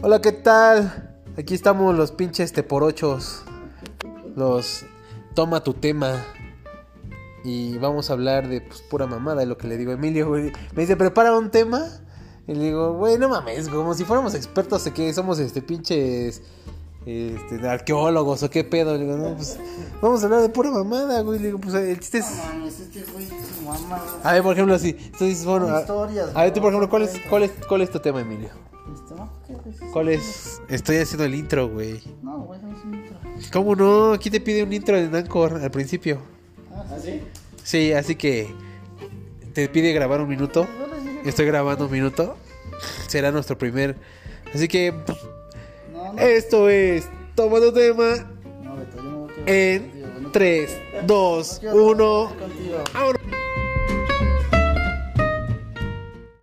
Hola, ¿qué tal? Aquí estamos los pinches teporochos. Los toma tu tema. Y vamos a hablar de pues, pura mamada, es lo que le digo a Emilio, güey. Me dice, prepara un tema. Y le digo, güey, no mames, como si fuéramos expertos de que somos este pinches este, arqueólogos o qué pedo. Le digo, no, pues vamos a hablar de pura mamada, güey. Le digo, pues el chiste es. No mames, este güey es mamada. A ver, por ejemplo, así. Dices, bueno, a, historias, a ver, tú, por ejemplo, ¿cuál es, cuál, es, ¿cuál es tu tema, Emilio? ¿Cuál es? Estoy haciendo el intro, güey. No, güey, no es un intro. ¿Cómo no? Aquí te pide un intro en Anchor al principio. Ah, ¿sí? Sí, así que te pide grabar un minuto. Estoy grabando un minuto. Será nuestro primer. Así que No, no. esto es Toma tu tema No, Beto, yo en contigo, güey, no 3, 2, quiero 1. contigo. ¡Vámonos!